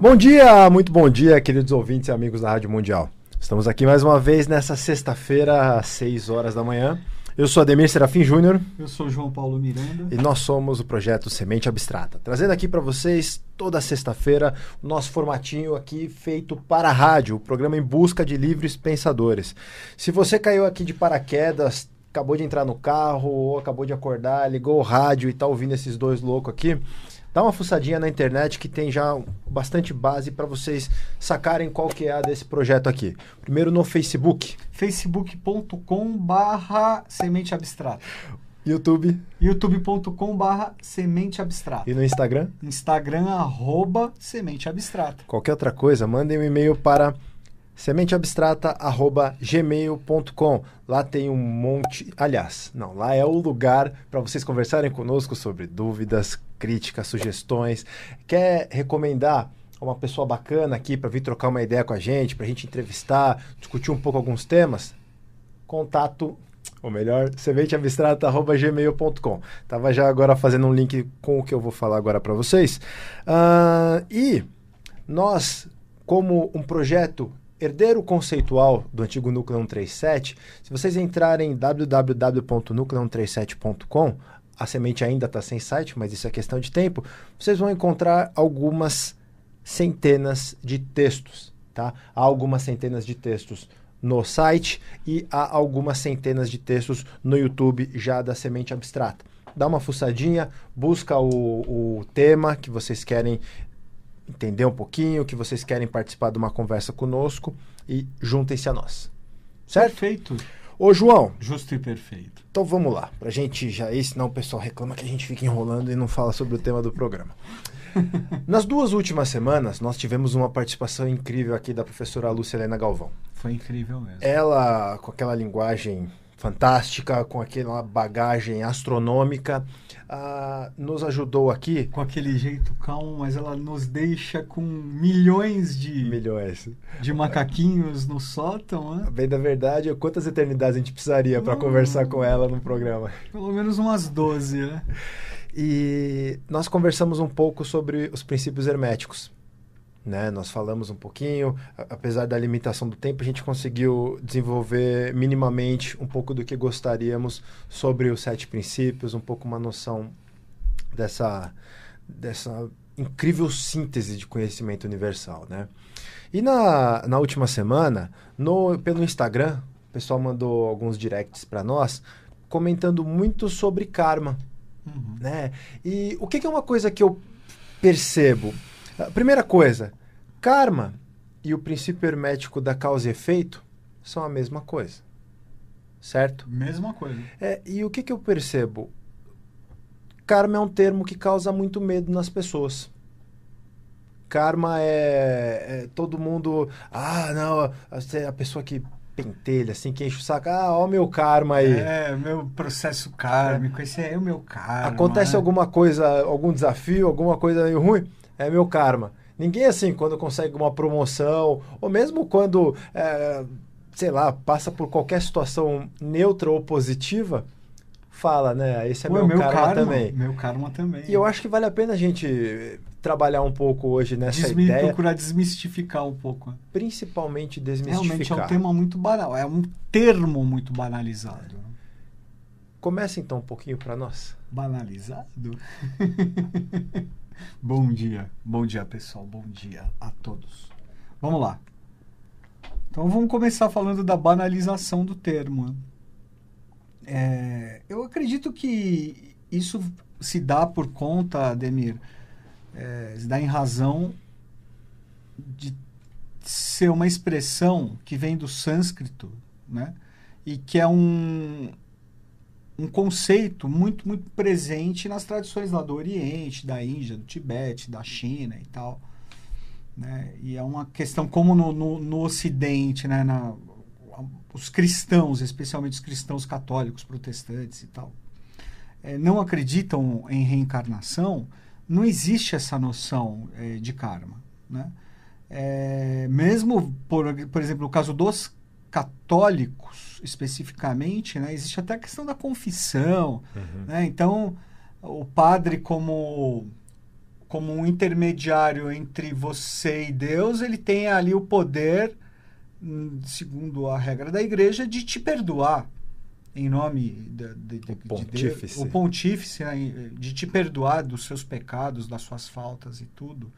Bom dia, muito bom dia, queridos ouvintes e amigos da Rádio Mundial. Estamos aqui mais uma vez nessa sexta-feira, às 6 horas da manhã. Eu sou Ademir Serafim Júnior. Eu sou João Paulo Miranda. E nós somos o projeto Semente Abstrata. Trazendo aqui para vocês, toda sexta-feira, o nosso formatinho aqui feito para a rádio, o programa em busca de livres pensadores. Se você caiu aqui de paraquedas, acabou de entrar no carro, ou acabou de acordar, ligou o rádio e está ouvindo esses dois loucos aqui, dá uma fuçadinha na internet que tem já bastante base para vocês sacarem qual que é a desse projeto aqui. Primeiro no Facebook. facebook.com barra semente abstrata. YouTube. youtube.com barra semente abstrata. E no Instagram? Instagram, arroba semente abstrata. Qualquer outra coisa, mandem um e-mail para sementeabstrata@gmail.com. Lá tem um monte, aliás, não, lá é o lugar para vocês conversarem conosco sobre dúvidas, críticas, sugestões. Quer recomendar uma pessoa bacana aqui para vir trocar uma ideia com a gente, para a gente entrevistar, discutir um pouco alguns temas? Contato ou melhor, sementeabstrata.gmail.com. Tava já agora fazendo um link com o que eu vou falar agora para vocês. Uh, e nós, como um projeto herdeiro conceitual do antigo Núcleo 137, se vocês entrarem em www.núcleo137.com, a semente ainda está sem site, mas isso é questão de tempo, vocês vão encontrar algumas centenas de textos. Tá? Há algumas centenas de textos no site e há algumas centenas de textos no YouTube já da Semente Abstrata. Dá uma fuçadinha, busca o, o tema que vocês querem entender um pouquinho, que vocês querem participar de uma conversa conosco e juntem-se a nós. Certo? Perfeito. Ô, João. Justo e perfeito. Então vamos lá, pra gente já ir, senão o pessoal reclama que a gente fica enrolando e não fala sobre o tema do programa. Nas duas últimas semanas, nós tivemos uma participação incrível aqui da professora Lúcia Helena Galvão. Foi incrível mesmo. Ela, com aquela linguagem fantástica, com aquela bagagem astronômica, uh, nos ajudou aqui. Com aquele jeito calmo, mas ela nos deixa com milhões de. Milhões. De macaquinhos no sótão, né? Bem da verdade, quantas eternidades a gente precisaria para conversar com ela no programa? Pelo menos umas 12, né? E nós conversamos um pouco sobre os princípios herméticos. Né? Nós falamos um pouquinho, apesar da limitação do tempo, a gente conseguiu desenvolver minimamente um pouco do que gostaríamos sobre os sete princípios, um pouco uma noção dessa, dessa incrível síntese de conhecimento universal. Né? E na, na última semana, no, pelo Instagram, o pessoal mandou alguns directs para nós comentando muito sobre karma. Uhum. Né? E o que, que é uma coisa que eu percebo? Primeira coisa, karma e o princípio hermético da causa e efeito são a mesma coisa. Certo? Mesma coisa. É, e o que, que eu percebo? Karma é um termo que causa muito medo nas pessoas. Karma é, é todo mundo. Ah, não, a pessoa que pentelha, assim, que enche o saco. Ah, ó, meu karma aí. É, meu processo kármico, é. esse é o meu karma. Acontece alguma coisa, algum desafio, alguma coisa meio ruim, é meu karma. Ninguém, assim, quando consegue uma promoção, ou mesmo quando, é, sei lá, passa por qualquer situação neutra ou positiva, fala, né? Esse é Pô, meu, meu karma, karma, também. Meu karma também. E eu acho que vale a pena a gente trabalhar um pouco hoje nessa Desmi ideia. Procurar desmistificar um pouco. Principalmente desmistificar. Realmente é um tema muito banal, é um termo muito banalizado. Começa então um pouquinho para nós. Banalizado? Bom dia, bom dia pessoal, bom dia a todos. Vamos lá. Então vamos começar falando da banalização do termo. É, eu acredito que isso se dá por conta, Demir, é, se dá em razão de ser uma expressão que vem do sânscrito, né? E que é um, um conceito muito, muito presente nas tradições lá do Oriente, da Índia, do Tibete, da China e tal. Né? E é uma questão como no, no, no Ocidente, né? Na, os cristãos, especialmente os cristãos católicos, protestantes e tal, é, não acreditam em reencarnação, não existe essa noção é, de karma. Né? É, mesmo, por, por exemplo, no caso dos católicos especificamente, né, existe até a questão da confissão. Uhum. Né? Então, o padre como como um intermediário entre você e Deus, ele tem ali o poder, hum, segundo a regra da igreja, de te perdoar em nome de, de, de, o pontífice, de o pontífice né, de te perdoar dos seus pecados, das suas faltas e tudo.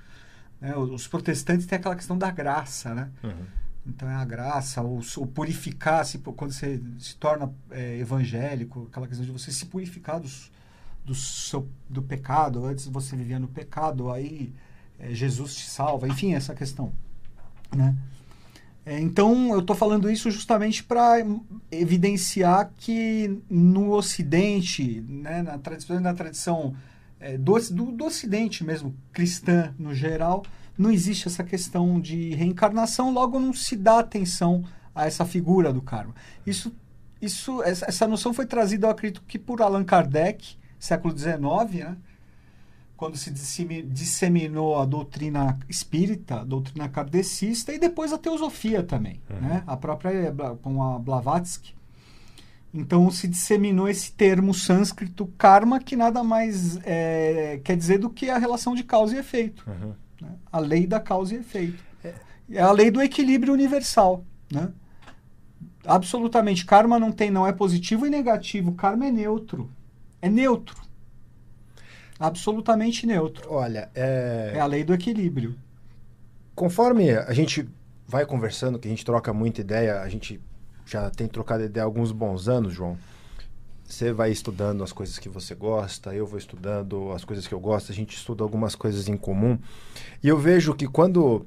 Né? Os protestantes têm aquela questão da graça, né? Uhum. Então é a graça, ou, ou purificar-se quando você se torna é, evangélico, aquela questão de você se purificar dos, do, seu, do pecado. Antes você vivia no pecado, aí é, Jesus te salva. Enfim, essa questão. Né? É, então eu estou falando isso justamente para evidenciar que no Ocidente, né, na tradição, na tradição do, do, do Ocidente mesmo, cristã no geral, não existe essa questão de reencarnação, logo não se dá atenção a essa figura do karma. Isso, isso, essa, noção foi trazida, eu acredito que por Allan Kardec, século XIX, né? quando se disseminou a doutrina espírita, a doutrina kardecista e depois a teosofia também, uhum. né? a própria com a Blavatsky. Então se disseminou esse termo sânscrito karma, que nada mais é, quer dizer do que a relação de causa e efeito. Uhum. Né? A lei da causa e efeito. É. a lei do equilíbrio universal. Né? Absolutamente. Karma não tem, não é positivo e negativo. Karma é neutro. É neutro. Absolutamente neutro. Olha, é... é a lei do equilíbrio. Conforme a gente vai conversando, que a gente troca muita ideia, a gente já tem trocado ideia há alguns bons anos, João. Você vai estudando as coisas que você gosta, eu vou estudando as coisas que eu gosto, a gente estuda algumas coisas em comum. E eu vejo que quando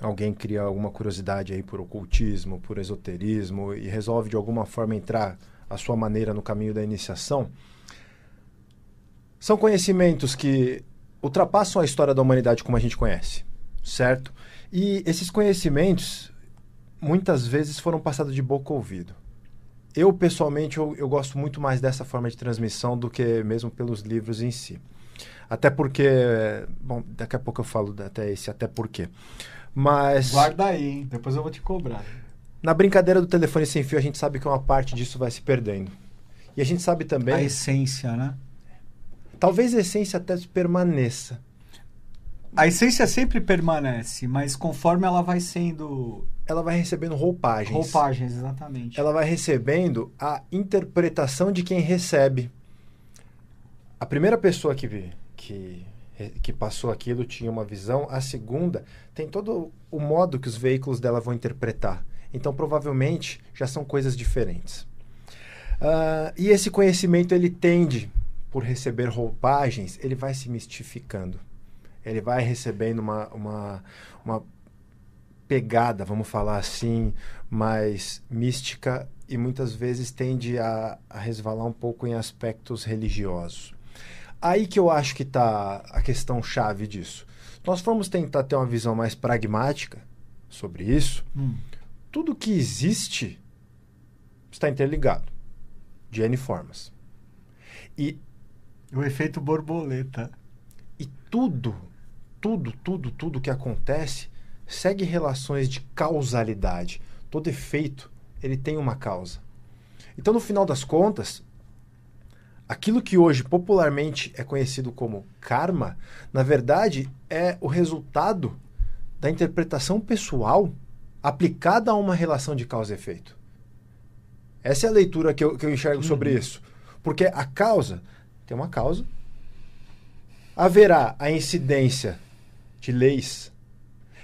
alguém cria alguma curiosidade aí por ocultismo, por esoterismo e resolve de alguma forma entrar a sua maneira no caminho da iniciação, são conhecimentos que ultrapassam a história da humanidade como a gente conhece, certo? E esses conhecimentos muitas vezes foram passados de boca ao ouvido eu pessoalmente eu, eu, gosto muito mais dessa forma de transmissão do que mesmo pelos livros em si. Até porque, bom, daqui a pouco eu falo até esse até porque. Mas guarda aí, hein? depois eu vou te cobrar. Na brincadeira do telefone sem fio, a gente sabe que uma parte disso vai se perdendo. E a gente sabe também a essência, né? Talvez a essência até permaneça. A essência sempre permanece, mas conforme ela vai sendo ela vai recebendo roupagens. Roupagens, exatamente. Ela vai recebendo a interpretação de quem recebe. A primeira pessoa que, que, que passou aquilo tinha uma visão, a segunda tem todo o modo que os veículos dela vão interpretar. Então, provavelmente, já são coisas diferentes. Uh, e esse conhecimento, ele tende, por receber roupagens, ele vai se mistificando. Ele vai recebendo uma, uma, uma pegada, vamos falar assim, mais mística e muitas vezes tende a, a resvalar um pouco em aspectos religiosos. Aí que eu acho que está a questão chave disso. Nós formos tentar ter uma visão mais pragmática sobre isso. Hum. Tudo que existe está interligado de N formas. E o efeito borboleta. E tudo, tudo, tudo, tudo que acontece segue relações de causalidade. Todo efeito, ele tem uma causa. Então, no final das contas, aquilo que hoje popularmente é conhecido como karma, na verdade é o resultado da interpretação pessoal aplicada a uma relação de causa e efeito. Essa é a leitura que eu, que eu enxergo uhum. sobre isso. Porque a causa tem uma causa, haverá a incidência de leis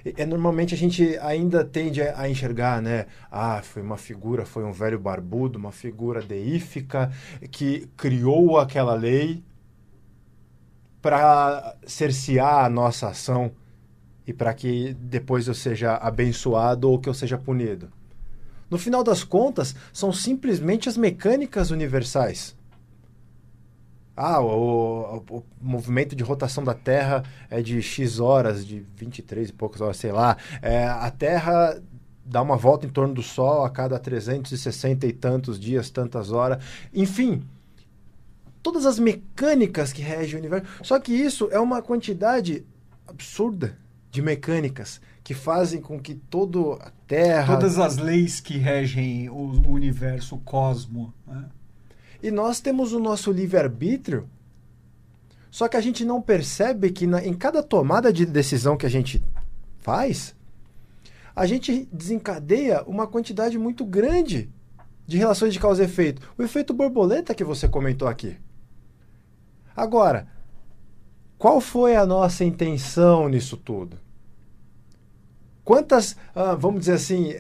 é, normalmente a gente ainda tende a, enxergar, né? Ah, foi uma figura, foi um velho barbudo, uma figura deífica que criou aquela lei para cercear a nossa ação e para que depois eu seja abençoado ou que eu seja punido. No final das contas, são simplesmente as mecânicas universais ah, o, o, o, movimento de rotação da Terra é de X horas, de 23 e poucas horas, sei lá. É, a Terra dá uma volta em torno do Sol a cada 360 e tantos dias, tantas horas. Enfim, todas as mecânicas que regem o universo. Só que isso é uma quantidade absurda de mecânicas que fazem com que toda a Terra. Todas as leis que regem o, universo, o cosmo. Né? E nós temos o nosso livre-arbítrio Só que a gente não percebe que na, em cada tomada de decisão que a gente faz, a gente desencadeia uma quantidade muito grande de relações de causa e efeito. O efeito borboleta que você comentou aqui. Agora, qual foi a nossa intenção nisso tudo? Quantas, ah, vamos dizer assim,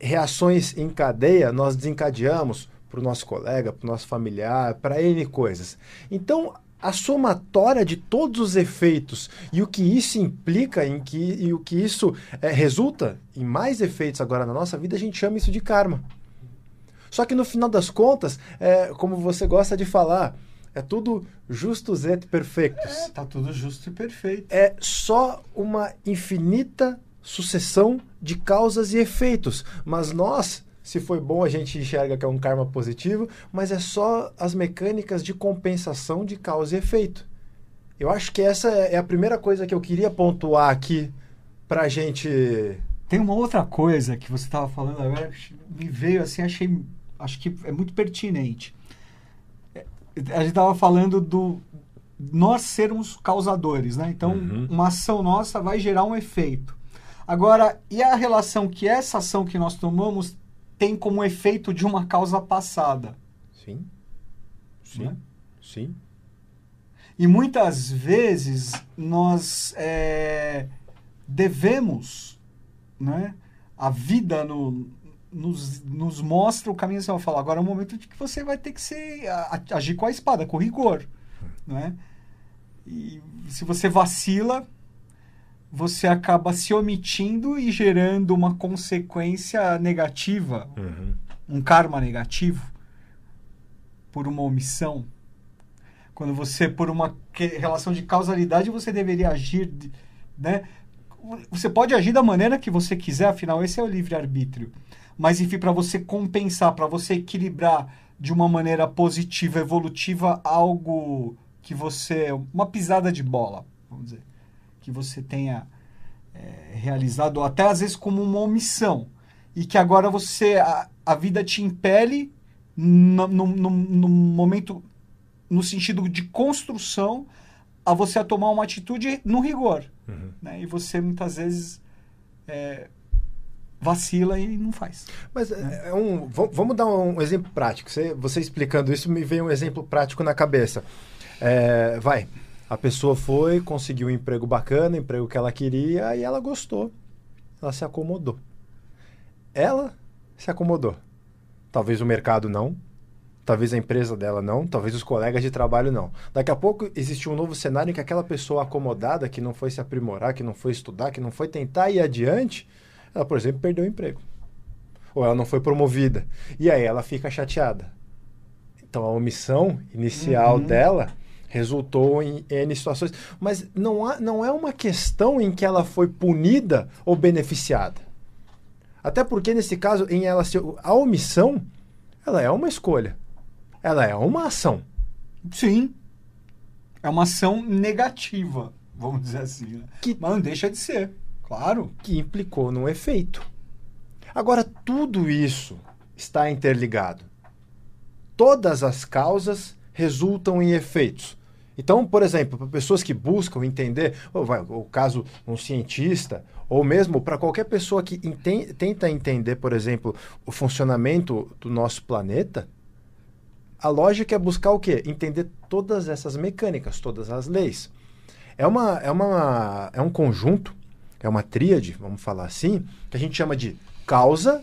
reações em cadeia nós desencadeamos para o nosso colega, para o nosso familiar, para N coisas? Então, a somatória de todos os efeitos e o que isso implica em que, e o que isso é, resulta em mais efeitos agora na nossa vida, a gente chama isso de karma. Só que no final das contas, é, como você gosta de falar, é tudo justus et perfectus. É, tá tudo justo e perfeito. É só uma infinita sucessão de causas e efeitos. Mas nós, se foi bom, a gente enxerga que é um karma positivo, mas é só as mecânicas de compensação de causa e efeito. Eu acho que essa é a primeira coisa que eu queria pontuar aqui pra gente. Tem uma outra coisa que você estava falando agora, me veio assim, achei acho que é muito pertinente. É, a gente estava falando do nós sermos causadores, né? Então, uhum. uma ação nossa vai gerar um efeito. Agora, e a relação que essa ação que nós tomamos tem como efeito de uma causa passada? Sim. Sim. Né? Sim. E muitas vezes nós é, devemos né, a vida no, nos, nos mostra o caminho. Você vai falar, agora é o momento de que você vai ter que ser, agir com a espada, com rigor. Né? E se você vacila, você acaba se omitindo e gerando uma consequência negativa, uhum. um karma negativo, por uma omissão. Quando você, por uma relação de causalidade, você deveria agir, né? Você pode agir da maneira que você quiser, afinal, esse é o livre-arbítrio mas enfim, para você compensar, para você equilibrar de uma maneira positiva, evolutiva, algo que você. uma pisada de bola, vamos dizer, que você tenha é, realizado, ou até às vezes como uma omissão, e que agora você. a, a vida te impele no, no, no, no momento, no sentido de construção, a você a tomar uma atitude no rigor. Uhum. Né? E você muitas vezes. É, vacila e não faz. Mas né? é um, vamos dar um exemplo prático. Você, você explicando isso, me veio um exemplo prático na cabeça. É, vai, a pessoa foi, conseguiu um emprego bacana, um emprego que ela queria, e ela gostou. Ela se acomodou. Ela se acomodou. Talvez o mercado não, talvez a empresa dela não, talvez os colegas de trabalho não. Daqui a pouco existe um novo cenário em que aquela pessoa acomodada, que não foi se aprimorar, que não foi estudar, que não foi tentar ir adiante, ela, por exemplo, perdeu o emprego. Ou ela não foi promovida. E aí ela fica chateada. Então a omissão inicial uhum. dela resultou em N situações. Mas não, há, não é uma questão em que ela foi punida ou beneficiada. Até porque, nesse caso, em ela a omissão, ela é uma escolha. Ela é uma ação. Sim. É uma ação negativa, vamos dizer assim. Né? Que, Mas não deixa de ser. Claro. Que implicou num efeito. Agora, tudo isso está interligado. Todas as causas resultam em efeitos. Então, por exemplo, para pessoas que buscam entender, ou vai, o caso um cientista, ou mesmo para qualquer pessoa que tenta entender, por exemplo, o funcionamento do nosso planeta, a lógica é buscar o quê? Entender todas essas mecânicas, todas as leis. É, uma, é, uma, é um conjunto é uma tríade, vamos falar assim, que a gente chama de causa,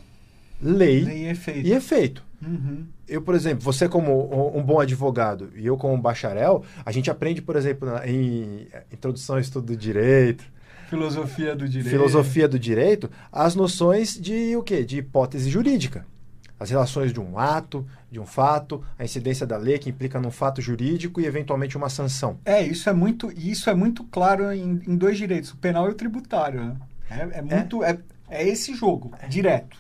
lei, lei e efeito. E efeito. Uhum. Eu, por exemplo, você como um bom advogado e eu como um bacharel, a gente aprende, por exemplo, em introdução ao estudo do direito, filosofia do direito, filosofia do direito, as noções de o quê? De hipótese jurídica as relações de um ato, de um fato, a incidência da lei que implica num fato jurídico e eventualmente uma sanção. É, isso é muito, isso é muito claro em, em dois direitos, o penal e o tributário. Né? É, é muito. É. é, é esse jogo, é. direto.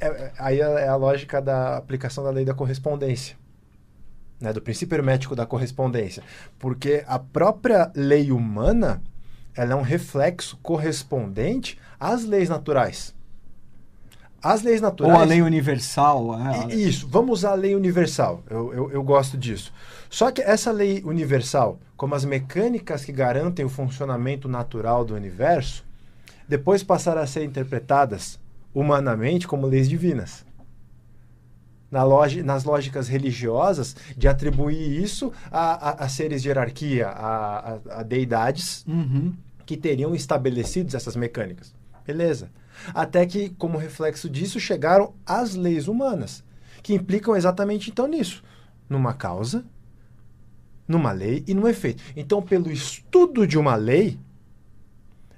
É, é, aí é a lógica da aplicação da lei da correspondência. Né, do princípio hermético da correspondência. Porque a própria lei humana ela é um reflexo correspondente às leis naturais as leis naturais. Ou a lei universal. É, isso, vamos usar a lei universal. Eu, eu, eu, gosto disso. Só que essa lei universal, como as mecânicas que garantem o funcionamento natural do universo, depois passaram a ser interpretadas humanamente como leis divinas. Na nas lógicas religiosas, de atribuir isso a, a, a seres de hierarquia, a, a deidades uhum. que teriam estabelecido essas mecânicas. Beleza. Até que, como reflexo disso, chegaram as leis humanas, que implicam exatamente então nisso: numa causa, numa lei e num efeito. Então, pelo estudo de uma lei,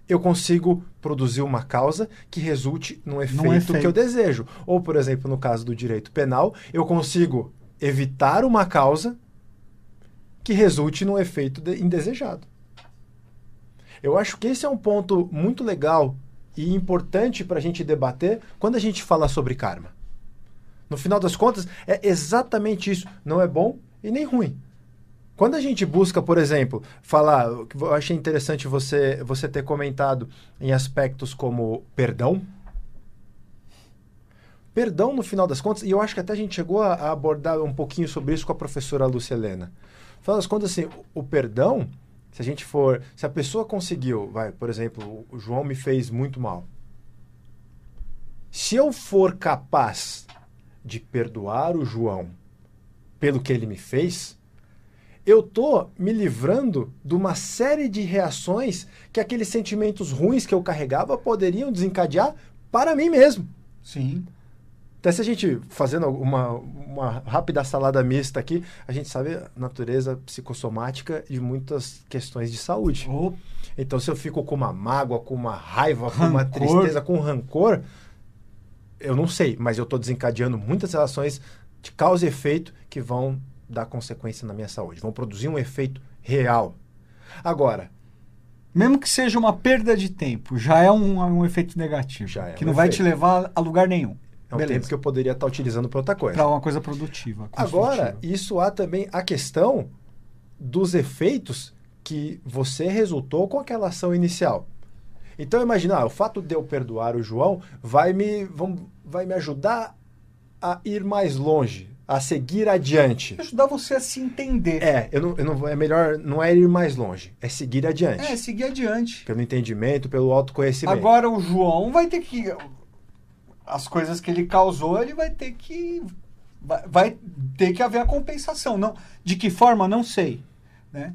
eu consigo produzir uma causa que resulte num efeito, num efeito, que eu desejo. Ou, por exemplo, no caso do direito penal, eu consigo evitar uma causa que resulte num efeito de, indesejado. Eu acho que esse é um ponto muito legal e importante para a gente debater quando a gente fala sobre karma. No final das contas, é exatamente isso. Não é bom e nem ruim. Quando a gente busca, por exemplo, falar, eu achei interessante você, você ter comentado em aspectos como perdão. Perdão, no final das contas, e eu acho que até a gente chegou a, a abordar um pouquinho sobre isso com a professora Lúcia Helena. No final das contas, assim, o, o perdão, se a gente for. Se a pessoa conseguiu, vai, por exemplo, o João me fez muito mal. Se eu for capaz de perdoar o João pelo que ele me fez, eu tô me livrando de uma série de reações que aqueles sentimentos ruins que eu carregava poderiam desencadear para mim mesmo. Sim. Até se a gente, fazendo uma, uma rápida salada mista aqui, a gente sabe a natureza psicossomática de muitas questões de saúde. Oh. Então, se eu fico com uma mágoa, com uma raiva, rancor. com uma tristeza, com rancor, eu não sei, mas eu estou desencadeando muitas relações de causa e efeito que vão dar consequência na minha saúde, vão produzir um efeito real. Agora, mesmo que seja uma perda de tempo, já é um, um efeito negativo, já é que um não efeito. vai te levar a lugar nenhum. É um Beleza. tempo que eu poderia estar utilizando para outra coisa. Para uma coisa produtiva. Agora, isso há também a questão dos efeitos que você resultou com aquela ação inicial. Então imagina, ah, o fato de eu perdoar o João vai me, vão, vai me ajudar a ir mais longe, a seguir adiante. Ajudar você a se entender. É, eu não, eu não, é melhor não é ir mais longe, é seguir adiante. É, seguir adiante. Pelo entendimento, pelo autoconhecimento. Agora o João vai ter que as coisas que ele causou, ele vai ter que vai, vai ter que haver a compensação, não de que forma não sei, né?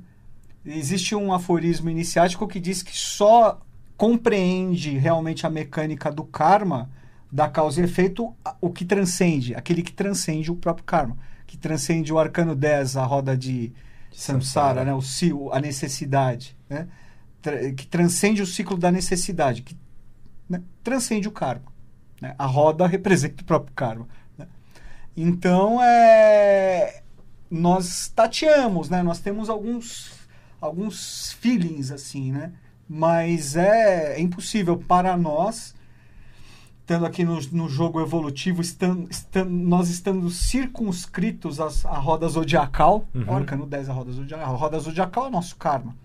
Existe um aforismo iniciático que diz que só compreende realmente a mecânica do karma da causa e efeito o que transcende, aquele que transcende o próprio karma, que transcende o arcano 10, a roda de, samsara, né? o, a necessidade, né? que transcende o ciclo da necessidade, que né? transcende o karma. Né? A roda representa o próprio karma. Né? Então, é, nós tateamos, né? nós temos alguns, alguns feelings assim, né? mas é, é impossível para nós estando aqui no, no jogo evolutivo, estando, estando, nós estamos circunscritos às, à roda zodiacal. Uhum. Orca no 10 a roda zodiacal. A roda zodiacal é o nosso karma.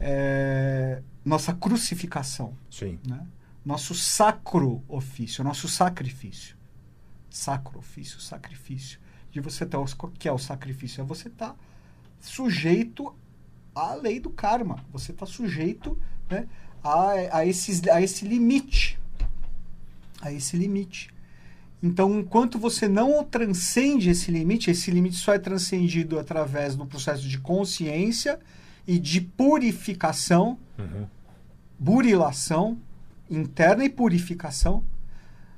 É, nossa crucificação. Sim. Né? Nosso sacro ofício, nosso sacrifício. Sacro ofício, sacrifício. De você ter o que é o sacrifício? É você estar tá sujeito à lei do karma. Você está sujeito né, a, a, esses, a esse limite a esse limite. Então, enquanto você não transcende esse limite, esse limite só é transcendido através do processo de consciência e de purificação, uhum. burilação interna e purificação.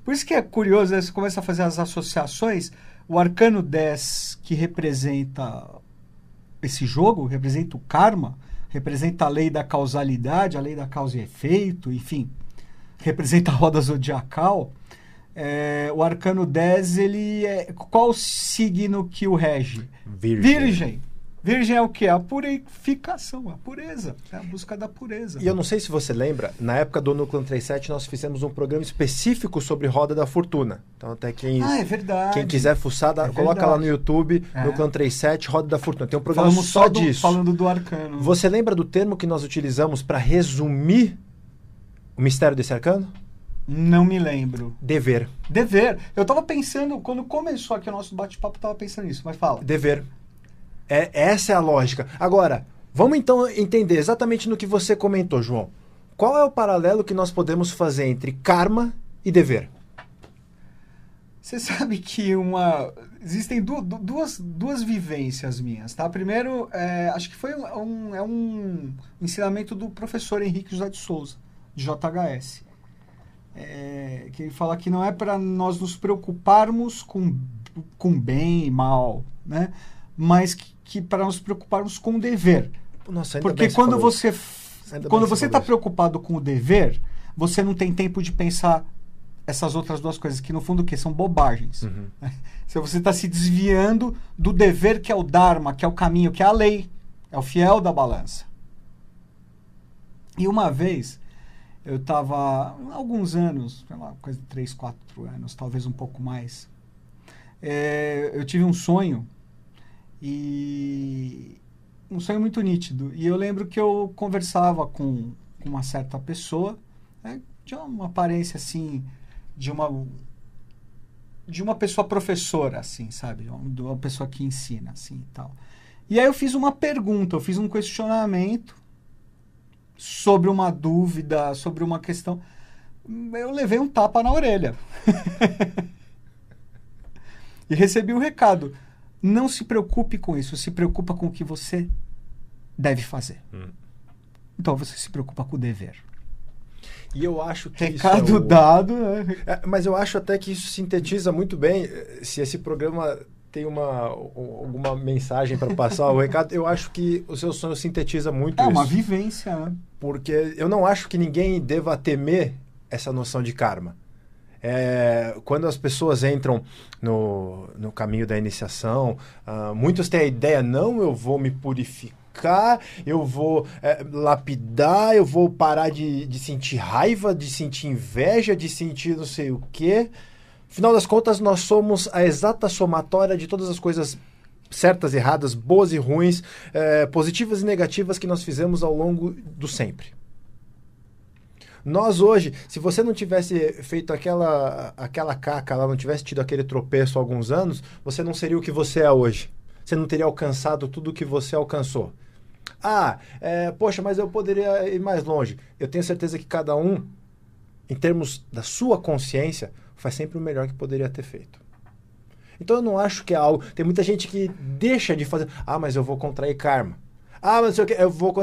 Por isso que é curioso, né? você começa a fazer as associações. O arcano 10, que representa esse jogo, representa o karma, representa a lei da causalidade, a lei da causa e efeito, enfim representa a roda zodiacal, é, o arcano 10, ele é. Qual signo que o rege? Virgem. Virgem. Virgem é o que? A purificação, a pureza, é a busca da pureza. E eu não sei se você lembra, na época do Núcleo 37 nós fizemos um programa específico sobre Roda da Fortuna. Então até quem, ah, é verdade. quem quiser fuçar, dá, é coloca lá no YouTube, é. Núcleo 37, Roda da Fortuna. Tem um programa Falamos só, do, disso. Falando do arcano. Você lembra do termo que nós utilizamos para resumir o mistério desse arcano? Não me lembro. Dever. Dever. Eu tava pensando, quando começou aqui o nosso bate-papo, eu tava pensando nisso, mas fala. Dever. É, essa é a lógica. Agora, vamos então entender exatamente no que você comentou, João. Qual é o paralelo que nós podemos fazer entre karma e dever? Você sabe que uma. Existem du duas, duas vivências minhas, tá? Primeiro, é, acho que foi um, é um ensinamento do professor Henrique José de Souza, de JHS. É, que ele fala que não é para nós nos preocuparmos com, com bem e mal, né? Mas que, que para nos preocuparmos com o dever. Nossa, Porque quando você, quando você está preocupado com o dever, você não tem tempo de pensar essas outras duas coisas, que no fundo o que? São bobagens. Uhum. Se você está se desviando do dever que é o Dharma, que é o caminho, que é a lei, é o fiel da balança. E uma vez, eu estava, alguns anos, sei lá, coisa de 3, 4 anos, talvez um pouco mais, é, eu tive um sonho, e um sonho muito nítido. E eu lembro que eu conversava com, com uma certa pessoa, né, de uma aparência assim, de uma de uma pessoa professora, assim, sabe? Uma pessoa que ensina, assim, e tal. E aí eu fiz uma pergunta, eu fiz um questionamento sobre uma dúvida, sobre uma questão. Eu levei um tapa na orelha. e recebi o um recado. Não se preocupe com isso, se preocupa com o que você deve fazer. Hum. Então você se preocupa com o dever. E eu acho que. Recado é o... dado. Né? É, mas eu acho até que isso sintetiza muito bem. Eh, se esse programa tem uma, alguma mensagem para passar o recado, eu acho que o seu sonho sintetiza muito é isso. É uma vivência, né? Porque eu não acho que ninguém deva temer essa noção de karma. É, quando as pessoas entram no, no caminho da iniciação, uh, muitos têm a ideia, não, eu vou me purificar, eu vou é, lapidar, eu vou parar de, de sentir raiva, de sentir inveja, de sentir não sei o quê. Afinal das contas, nós somos a exata somatória de todas as coisas certas e erradas, boas e ruins, é, positivas e negativas que nós fizemos ao longo do sempre. Nós hoje, se você não tivesse feito aquela, aquela caca lá, não tivesse tido aquele tropeço há alguns anos, você não seria o que você é hoje. Você não teria alcançado tudo o que você alcançou. Ah, é, poxa, mas eu poderia ir mais longe. Eu tenho certeza que cada um, em termos da sua consciência, faz sempre o melhor que poderia ter feito. Então eu não acho que é algo. Tem muita gente que deixa de fazer. Ah, mas eu vou contrair karma. Ah, mas eu, eu vou.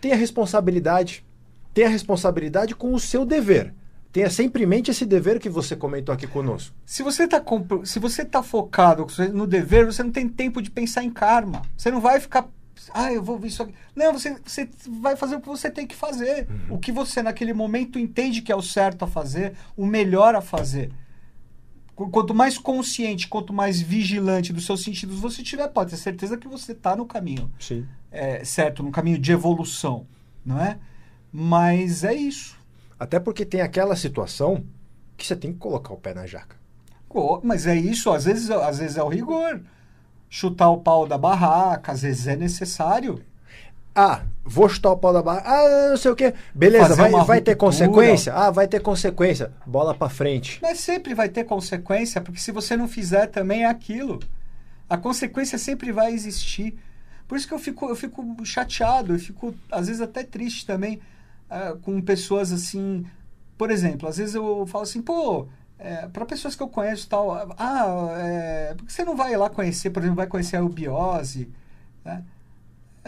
Tenha responsabilidade tenha responsabilidade com o seu dever. Tenha sempre em mente esse dever que você comentou aqui conosco. Se você está se você tá focado no dever, você não tem tempo de pensar em karma. Você não vai ficar ah, eu vou ver isso aqui. Não, você, você vai fazer o que você tem que fazer. Uhum. O que você, naquele momento, entende que é o certo a fazer, o melhor a fazer. Quanto mais consciente, quanto mais vigilante dos seus sentidos você tiver, pode ter certeza que você está no caminho é, certo, no caminho de evolução. Não é? Mas é isso. Até porque tem aquela situação que você tem que colocar o pé na jaca. Mas é isso, às vezes, às vezes é o rigor. Chutar o pau da barraca, às vezes é necessário. Ah, vou chutar o pau da barraca. Ah, não sei o quê. Beleza, vai, vai ter consequência? Ah, vai ter consequência. Bola para frente. Mas sempre vai ter consequência, porque se você não fizer também é aquilo. A consequência sempre vai existir. Por isso que eu fico, eu fico chateado, eu fico às vezes até triste também uh, com pessoas assim. Por exemplo, às vezes eu falo assim, pô, é, para pessoas que eu conheço tal, ah, é, por que você não vai lá conhecer, por exemplo, vai conhecer a eubiose? Né?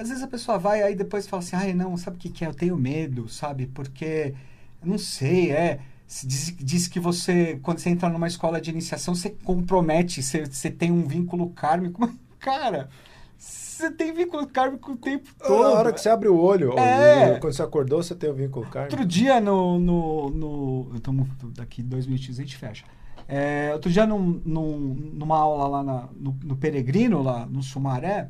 Às vezes a pessoa vai aí depois fala assim, ai não, sabe o que, que é? Eu tenho medo, sabe? Porque, não sei, é. Diz, diz que você, quando você entra numa escola de iniciação, você compromete, você, você tem um vínculo kármico. Cara, você tem vínculo kármico o tempo todo. Na hora que você abre o olho, é. quando você acordou, você tem o vínculo kármico. Outro dia no. no, no estamos daqui dois minutos a gente fecha. É, outro dia num, num, numa aula lá na, no, no, Peregrino, lá no Sumaré,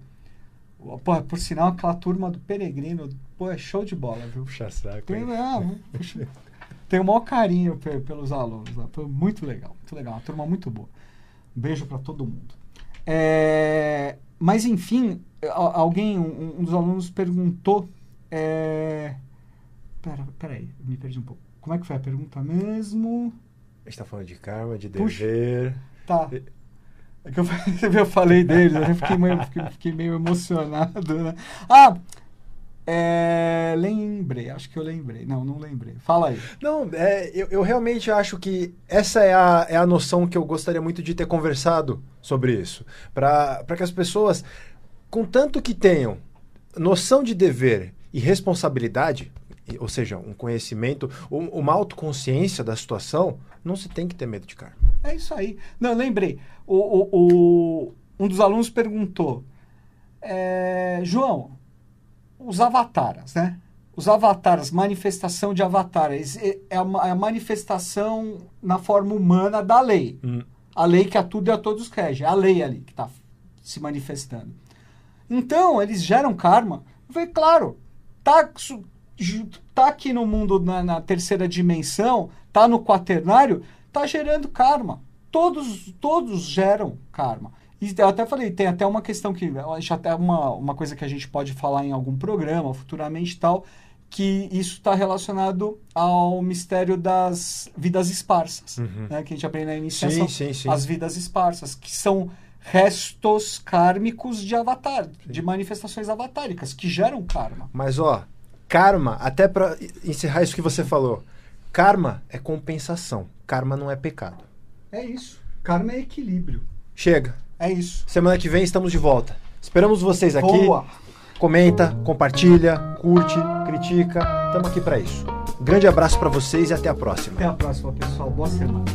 pô, por sinal, aquela turma do Peregrino, pô, é show de bola, viu? Puxa saco. Tem, ah, puxa, o maior carinho pelos alunos lá. Foi muito legal, muito legal. Uma turma muito boa. Um beijo para todo mundo. É, mas, enfim, alguém, um, um, dos alunos perguntou. É... Pera, peraí, me perdi um pouco. Como é que foi a pergunta mesmo? A gente tá falando de karma, de Puxa. dever. Tá. É que eu, eu falei dele, eu fiquei meio, fiquei, fiquei meio emocionado, né? Ah, é, lembrei, acho que eu lembrei. Não, não lembrei. Fala aí. Não, é, eu, eu realmente acho que essa é a, é a noção que eu gostaria muito de ter conversado sobre isso. Para que as pessoas, com tanto que tenham noção de dever e responsabilidade, ou seja, um conhecimento, um- uma autoconsciência da situação, não se tem que ter medo de karma. É isso aí. Não, lembrei. O, o- o- um dos alunos perguntou: é, João, os avataras, né? Os avatares, manifestação de avatares, é é é a manifestação na forma humana da lei. A lei que a tudo e a todos rege. É a lei ali que está se manifestando. Então, eles geram karma. Eu falei, claro, tá, tá aqui no mundo, na, na terceira dimensão, tá no quaternário, tá gerando karma. Todos, todos geram karma. E eu até falei, tem até uma questão que, acho até uma, uma coisa que a gente pode falar em algum programa futuramente e tal, que isso está relacionado ao mistério das vidas esparsas, Uhum. né, que a gente aprende na iniciação Sim, sim, sim. as vidas esparsas, que são restos kármicos de avatar, de manifestações avatáricas, que geram karma. Mas ó, karma, até para encerrar isso que você falou, karma é compensação. Karma não é pecado. É isso. Karma é equilíbrio. Chega. É isso. Semana que vem estamos de volta. Esperamos vocês aqui. Boa! Comenta, compartilha, curte, critica. Estamos aqui para isso. Grande abraço para vocês e até a próxima. Até a próxima, pessoal. Boa semana.